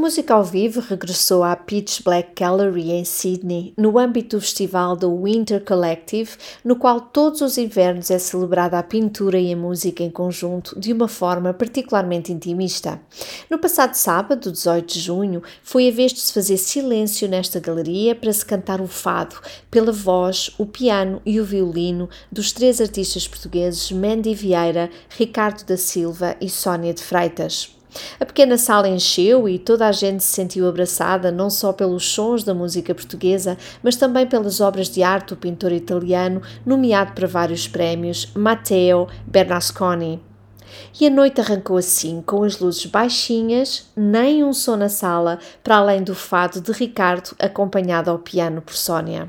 música ao vivo regressou à Pitch Black Gallery em Sydney, no âmbito do festival do Winter Collective, no qual todos os invernos é celebrada a pintura e a música em conjunto de uma forma particularmente intimista. No passado sábado, 18 de junho, foi a vez de se fazer silêncio nesta galeria para se cantar o fado, pela voz, o piano e o violino dos três artistas portugueses Mandy Vieira, Ricardo da Silva e Sónia de Freitas. A pequena sala encheu e toda a gente se sentiu abraçada não só pelos sons da música portuguesa, mas também pelas obras de arte do pintor italiano, nomeado para vários prémios, Matteo Bernasconi. E a noite arrancou assim, com as luzes baixinhas, nem um som na sala, para além do fado de Ricardo, acompanhado ao piano por Sónia.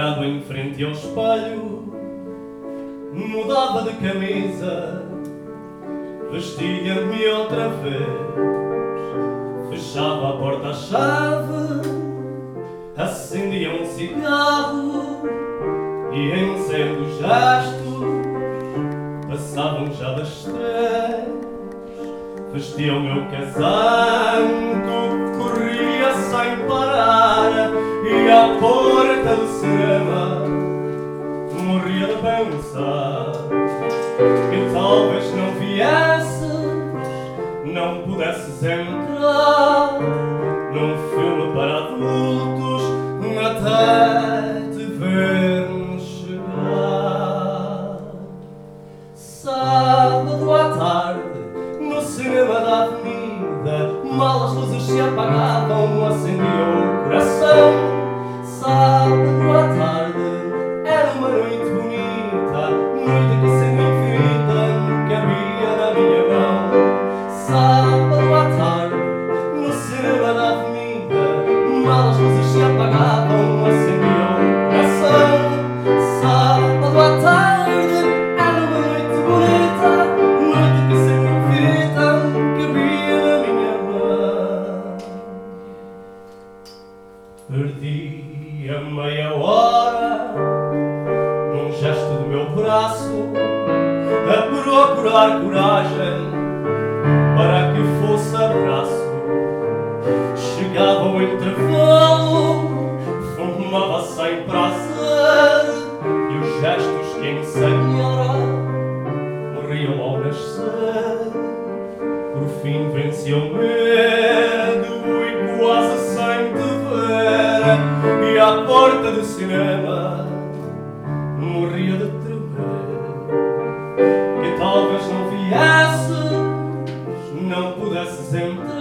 Parado em frente ao espelho Mudava de camisa Vestia-me outra vez Fechava a porta à chave Acendia um cigarro E em certos gestos Passavam já das três Vestia o meu casaco, corria sem parar À porta cinema morria de pensar Que talvez não viesses, não pudesses entrar Num filme para adultos talvez não viesses, não pudesses entrar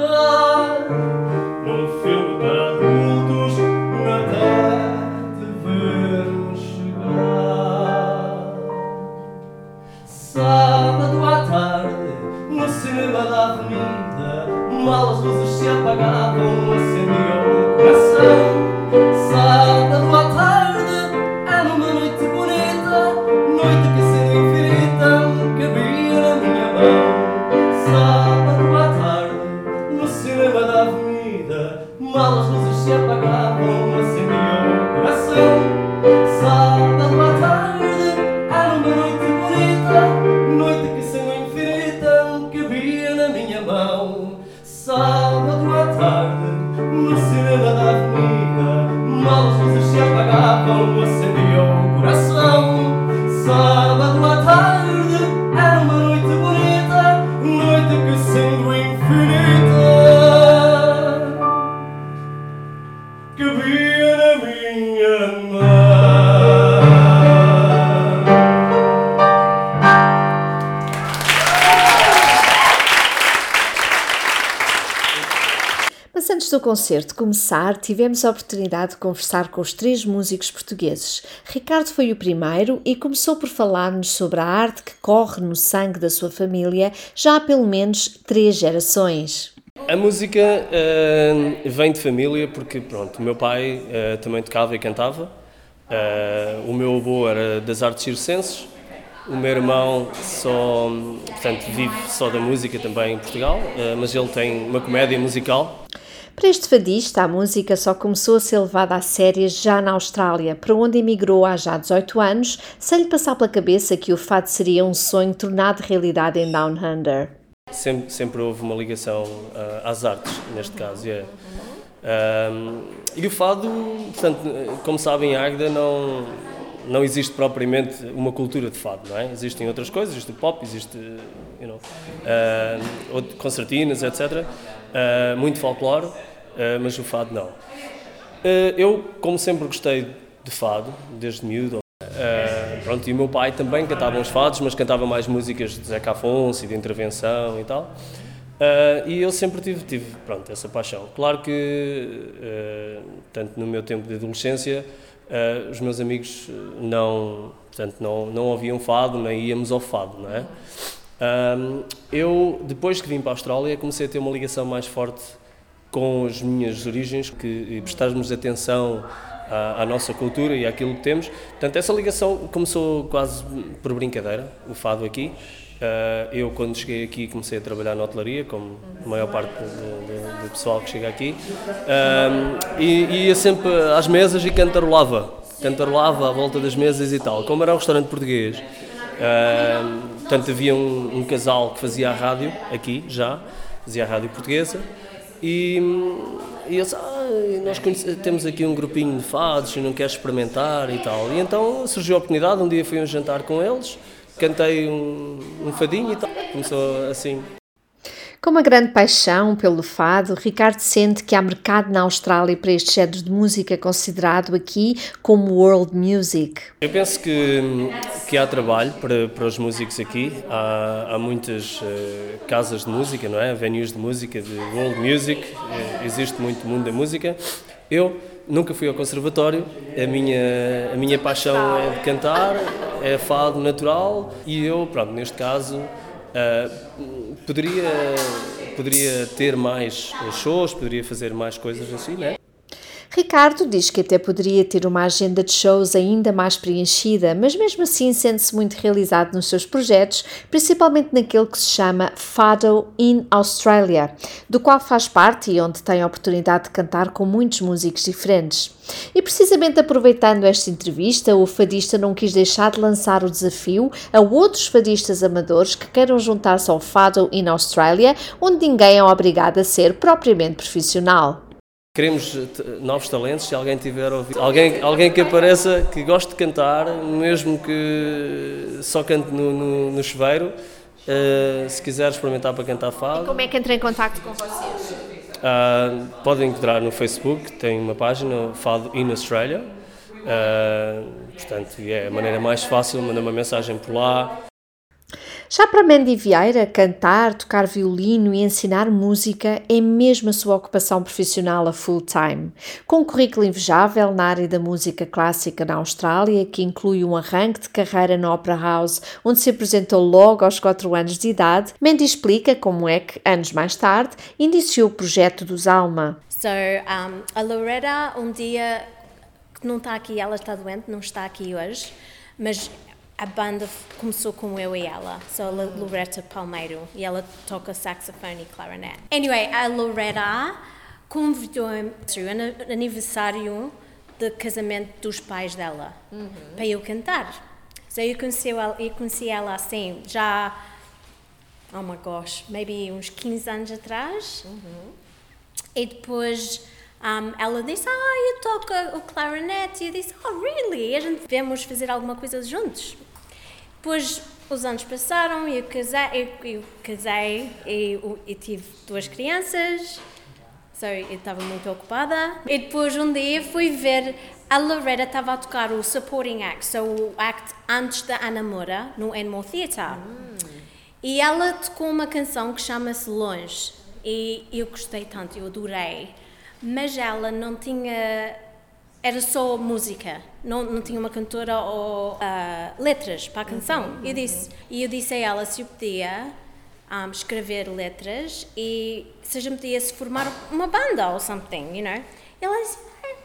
Do concerto começar, tivemos a oportunidade de conversar com os três músicos portugueses. Ricardo foi o primeiro e começou por falar-nos sobre a arte que corre no sangue da sua família já há pelo menos três gerações. A música eh, vem de família porque, pronto, o meu pai eh, também tocava e cantava, eh, o meu avô era das artes circenses O meu irmão só, portanto, vive só da música também em Portugal, uh, mas ele tem uma comédia musical. Para este fadista, a música só começou a ser levada a sério já na Austrália, para onde emigrou há já 18 anos, sem lhe passar pela cabeça que o fado seria um sonho tornado realidade em Down Under. Sempre, sempre houve uma ligação uh, às artes, neste caso. Yeah. Um, e o fado, portanto, como sabem, em Águeda não, não existe propriamente uma cultura de fado, não é? Existem outras coisas, existe o pop, existe, you know, uh, concertinas, etc. Uh, muito folclore, mas o fado não. eu, como sempre gostei de fado, desde miúdo, pronto, e o meu pai também cantava uns fados, mas cantava mais músicas de Zeca Afonso e de intervenção e tal. Uh, e eu sempre tive, tive pronto, essa paixão. Claro que, uh, tanto no meu tempo de adolescência, uh, os meus amigos não, portanto, não, não ouviam fado, nem íamos ao fado, não é? eu, depois que vim para a Austrália, comecei a ter uma ligação mais forte com as minhas origens, que prestarmos atenção à, à, nossa cultura e àquilo que temos. Portanto, essa ligação começou quase por brincadeira, o fado aqui. Uh, eu, quando cheguei aqui, comecei a trabalhar na hotelaria, como a maior parte do, pessoal que chega aqui, uh, e ia sempre às mesas e cantarolava, cantarolava à volta das mesas e tal. Como era um restaurante português, uh, portanto, havia um, um, casal que fazia a rádio aqui já, fazia a rádio portuguesa, e, e eles, ah, nós temos aqui um grupinho de fados e não queres experimentar e tal. E então surgiu a oportunidade, um dia fui a um jantar com eles cantei um, um fadinho e tal. Começou assim. Com uma grande paixão pelo fado, Ricardo sente que há mercado na Austrália para este género de música considerado aqui como world music. Eu penso que, que há trabalho para, para os músicos aqui. Há, há muitas uh, casas de música, não é? Venues de música, de world music. Uh, existe muito mundo da música. Eu nunca fui ao conservatório, a minha, a minha paixão é de cantar, é fado natural e eu, pronto, neste caso, uh, poderia, poderia ter mais shows, poderia fazer mais coisas assim, né? Ricardo diz que até poderia ter uma agenda de shows ainda mais preenchida, mas mesmo assim sente-se muito realizado nos seus projetos, principalmente naquele que se chama Fado in Australia, do qual faz parte e onde tem a oportunidade de cantar com muitos músicos diferentes. E precisamente aproveitando esta entrevista, o fadista não quis deixar de lançar o desafio a outros fadistas amadores que queiram juntar-se ao Fado in Australia, onde ninguém é obrigado a ser propriamente profissional. Queremos novos talentos, se alguém tiver ouvido, alguém, alguém que apareça, que goste de cantar, mesmo que só cante no, no, no chuveiro, uh, se quiser experimentar para cantar fado. E como é que entra em contato com vocês? Uh, podem encontrar no Facebook, tem uma página, Fado in Australia. Uh, portanto, é a maneira mais fácil, manda uma mensagem por lá, já para Mandy Vieira, cantar, tocar violino e ensinar música é mesmo a sua ocupação profissional a full time. Com um currículo invejável na área da música clássica na Austrália, que inclui um arranque de carreira na Opera House, onde se apresentou logo aos 4 anos de idade, Mandy explica como é que, anos mais tarde, iniciou o projeto dos Alma. So, um, a Loretta, um dia, não está aqui, ela está doente, não está aqui hoje, mas a banda começou com eu e ela, sou a Loretta Palmeiro, e ela toca saxofone e clarinete. Anyway, a Loretta convidou-me no aniversário do casamento dos pais dela uhum. para eu cantar. So eu conheci, ela, eu conheci ela assim, já, oh my gosh, maybe uns 15 anos atrás. Uhum. E depois um, ela disse, ah, eu toco o clarinete. E eu disse, oh, really? A gente devemos fazer alguma coisa juntos. Depois os anos passaram e eu casei, eu, eu casei e, e, tive duas crianças. Sorry, eu estava muito ocupada. E depois um dia fui ver a Loretta estava a tocar o supporting act, so o act antes da Ana Moura no Enmore Theatre. Hum. E ela tocou uma canção que chama-se Longe. E eu gostei tanto, eu adorei. Mas ela não tinha era só música, não, não tinha uma cantora ou uh, letras para a canção. Uhum, eu disse, e eu disse a ela se eu podia um, escrever letras e se a gente podia se formar uma banda ou something, you know. E ela disse, eh,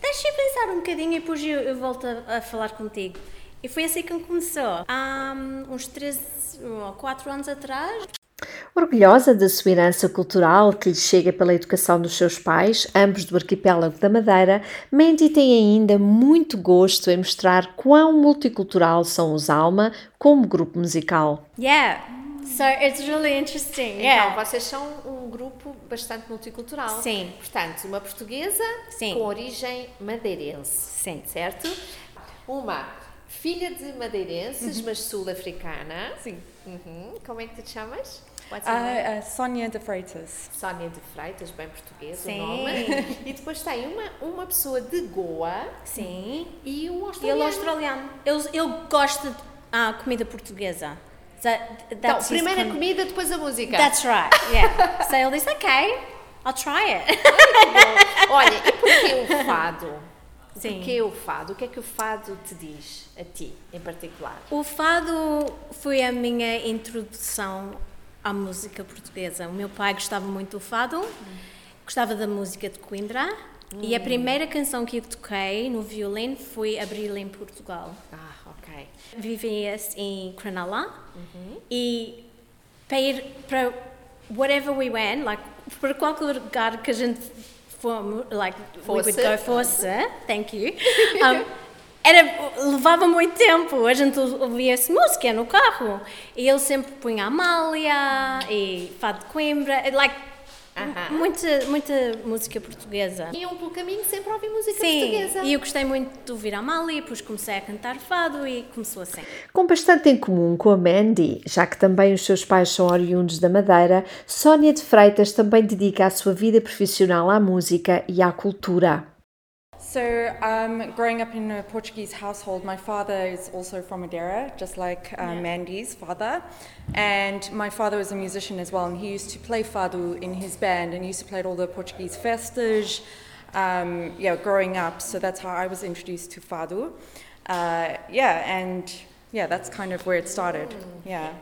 deixa eu pensar um bocadinho e depois eu, eu volto a, a, falar contigo. E foi assim que começou. Há uns 13 ou 4 anos atrás. Orgulhosa da sua herança cultural que lhe chega pela educação dos seus pais, ambos do arquipélago da Madeira, Mandy tem ainda muito gosto em mostrar quão multicultural são os Alma como grupo musical. Yeah, so it's really interesting. Então, Yeah. vocês são um grupo bastante multicultural. Sim. Portanto, uma portuguesa Sim. com origem madeirense. Sim. Certo? Uma filha de madeirenses, mas sul-africana. Sim. Uhum. Como é que tu te chamas? What's your name? Uh, uh, Sonia de Freitas. Sónia de Freitas, bem português Sim. o nome. E depois tem uma, uma pessoa de Goa Sim. e um E ele australiano. é australiano. Ele, ele gosta de ah, comida portuguesa. That, Então, primeiro a con- comida, depois a música. That's right, yeah. so ele disse, ok, I'll try it. Olha, e porquê o fado? Sim. Porquê o fado? O que é que o fado te diz a ti, em particular? O fado foi a minha introdução à música portuguesa. O meu pai gostava muito do fado, gostava da música de Coimbra. E a primeira canção que eu toquei no violino foi Abril em Portugal. Ah, ok. Vivia em Cronulla e para ir para whatever we went, like, para qualquer lugar que a gente fomos, like, we would Fosse. go fosse, thank you, um, era, levava muito tempo, a gente ouvia-se música no carro e ele sempre punha Amália e Fado de Coimbra, like, Aham. muita, muita música portuguesa. Iam pelo caminho sempre a ouvir música Sim, portuguesa. e eu gostei muito de ouvir a Amália, e depois comecei a cantar fado e começou assim. Com bastante em comum com a Mandy, já que também os seus pais são oriundos da Madeira, Sónia de Freitas também dedica a sua vida profissional à música e à cultura. So, um, growing up in a Portuguese household, my father is also from Madeira, just like uh, Mandy's father. And my father was a musician as well, and he used to play fado in his band, and he used to play at all the Portuguese festas. Um, yeah, growing up, so that's how I was introduced to fado. Uh, yeah, and yeah, that's kind of where it started. Yeah.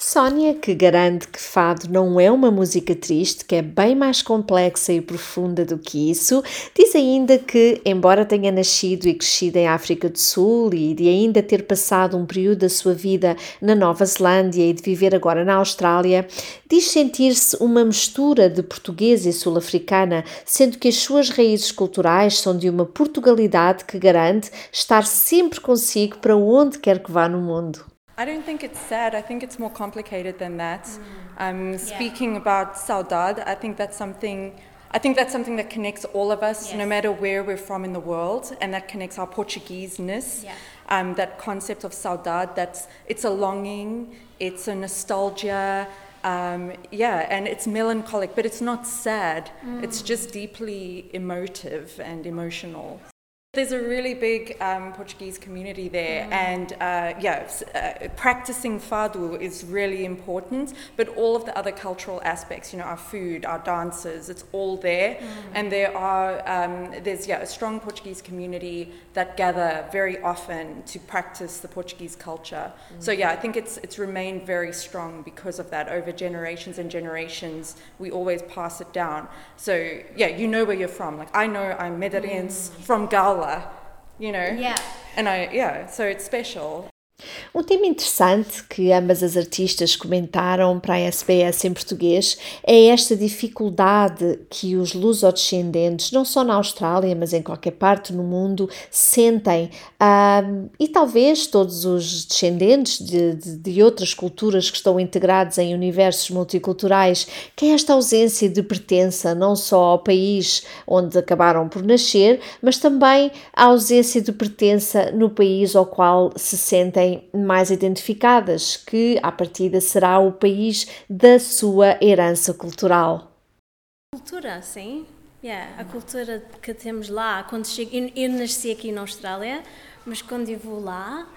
Sónia, que garante que fado não é uma música triste, que é bem mais complexa e profunda do que isso, diz ainda que, embora tenha nascido e crescido em África do Sul e de ainda ter passado um período da sua vida na Nova Zelândia e de viver agora na Austrália, diz sentir-se uma mistura de portuguesa e sul-africana, sendo que as suas raízes culturais são de uma Portugalidade que garante estar sempre consigo para onde quer que vá no mundo. I don't think it's sad. I think it's more complicated than that. Um, Speaking about saudade, I think that's something. I think that's something that connects all of us, no matter where we're from in the world, and that connects our Portugueseness. Yeah. Um, that concept of saudade. That's it's a longing. It's a nostalgia. Um, yeah, and it's melancholic, but it's not sad. It's just deeply emotive and emotional. There's a really big um, Portuguese community there, and uh, yeah, uh, practicing fado is really important. But all of the other cultural aspects, you know, our food, our dances, it's all there. And there are um, there's yeah a strong Portuguese community that gather very often to practice the Portuguese culture. So yeah, I think it's it's remained very strong because of that over generations and generations. We always pass it down. So yeah, you know where you're from. Like I know I'm Medellins from Gala, you know. Yeah. And I yeah, so it's special. Um tema interessante que ambas as artistas comentaram para a SBS em português é esta dificuldade que os lusodescendentes, não só na Austrália, mas em qualquer parte no mundo, sentem. e talvez todos os descendentes de, de, de outras culturas que estão integrados em universos multiculturais, que é esta ausência de pertença não só ao país onde acabaram por nascer, mas também a ausência de pertença no país ao qual se sentem mais identificadas, que à partida será o país da sua herança cultural. Cultura, sim. Yeah, a cultura que temos lá, quando chego, eu, eu nasci aqui na Austrália, mas quando eu vou lá,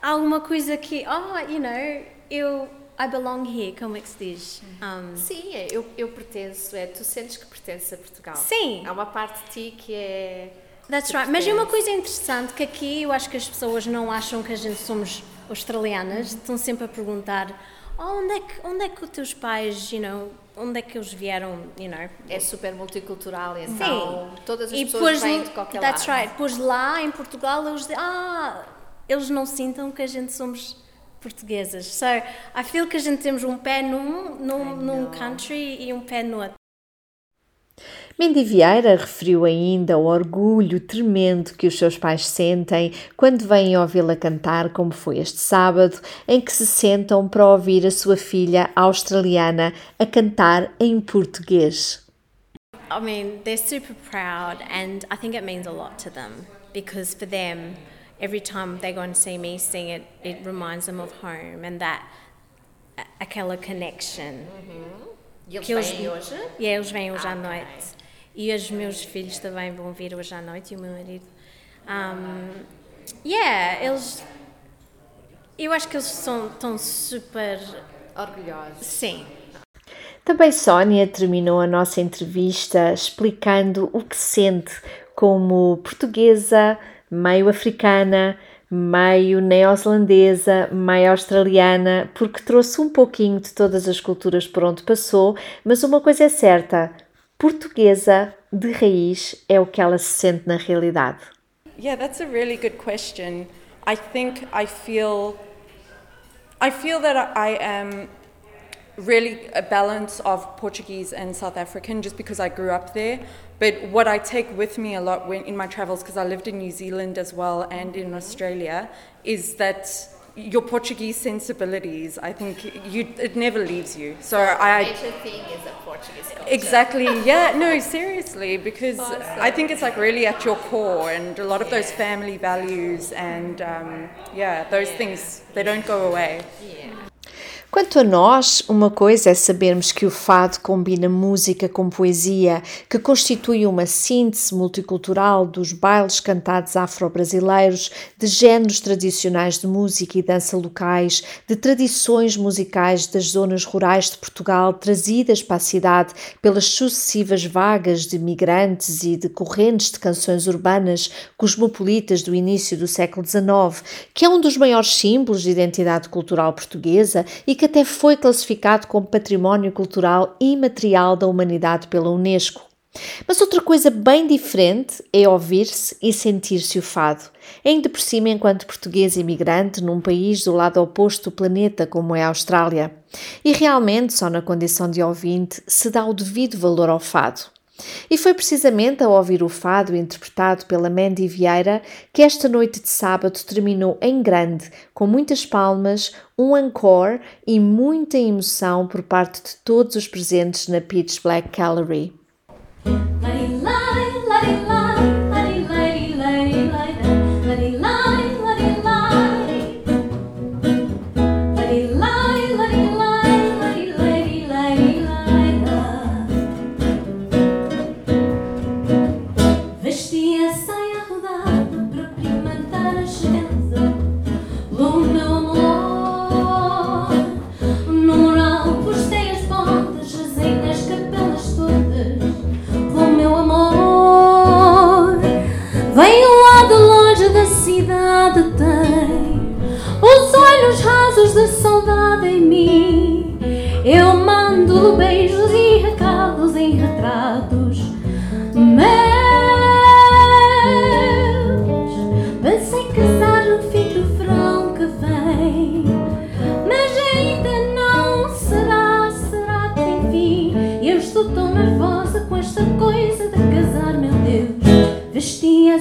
há uma coisa que, oh, you know, eu, I belong here, como é que se diz? Um, Sim, eu, eu pertenço, é, tu sentes que pertences a Portugal. Sim. Há uma parte de ti que é. That's right. Mas é uma coisa interessante que aqui eu acho que as pessoas não acham que a gente somos australianas, estão sempre a perguntar oh, onde, é que, onde é que os teus pais, you know, onde é que eles vieram, you know, É super multicultural, então todas as e pessoas depois, vêm de qualquer that's lado. right. Depois lá em Portugal eles dizem, ah, eles não sintam que a gente somos portuguesas. So, I feel que a gente temos um pé num, num, num country e um pé no outro. Mendy Vieira referiu ainda o orgulho tremendo que os seus pais sentem quando vêm ouvi-la cantar, como foi este sábado, em que se sentam para ouvir a sua filha australiana a cantar em português. I mean, they're super proud, and I think it means a lot to them because for them, every time they go and see me sing it, it reminds them of home and that aquela connection. E eles Que eles- vêm hoje? E eles vêm hoje à noite. E os meus filhos também vão vir hoje à noite e o meu marido. Um, yeah, eles. Eu acho que eles são tão super. Orgulhosos. Sim. Também Sónia terminou a nossa entrevista explicando o que sente como portuguesa, meio africana, meio neozelandesa, meio australiana, porque trouxe um pouquinho de todas as culturas por onde passou, mas uma coisa é certa: portuguesa de raiz é o que ela se sente na realidade. Yeah, that's a really good question. I think I feel I feel that I am really a balance of Portuguese and South African just because I grew up there. But what I take with me a lot when in my travels because I lived in New Zealand as well and in Australia is that your Portuguese sensibilities, I think you it never leaves you. So I Major thing is a Portuguese Exactly. Yeah. No. Seriously, because I think it's like really at your core, and a lot of those family values, and um, yeah, those things they don't go away. Quanto a nós, uma coisa é sabermos que o fado combina música com poesia, que constitui uma síntese multicultural dos bailes cantados afro-brasileiros, de géneros tradicionais de música e dança locais, de tradições musicais das zonas rurais de Portugal trazidas para a cidade pelas sucessivas vagas de migrantes e de correntes de canções urbanas cosmopolitas do início do século XIX, que é um dos maiores símbolos de identidade cultural portuguesa e que até foi classificado como Património Cultural Imaterial da Humanidade pela Unesco. Mas outra coisa bem diferente é ouvir-se e sentir-se o fado, ainda por cima enquanto português imigrante num país do lado oposto do planeta como é a Austrália. E realmente só na condição de ouvinte se dá o devido valor ao fado. E foi precisamente ao ouvir o fado interpretado pela Mandy Vieira que esta noite de sábado terminou em grande, com muitas palmas, um encore e muita emoção por parte de todos os presentes na Pitch Black Gallery. Vesti estou tão nervosa com esta coisa de casar, meu Deus. Vesti a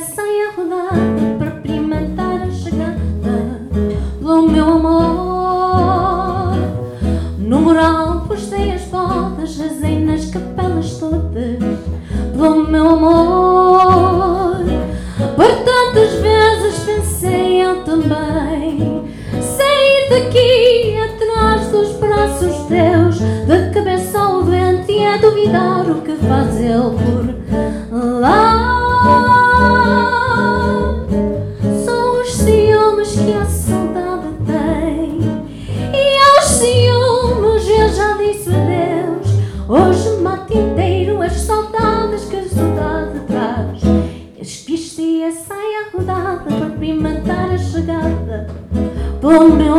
do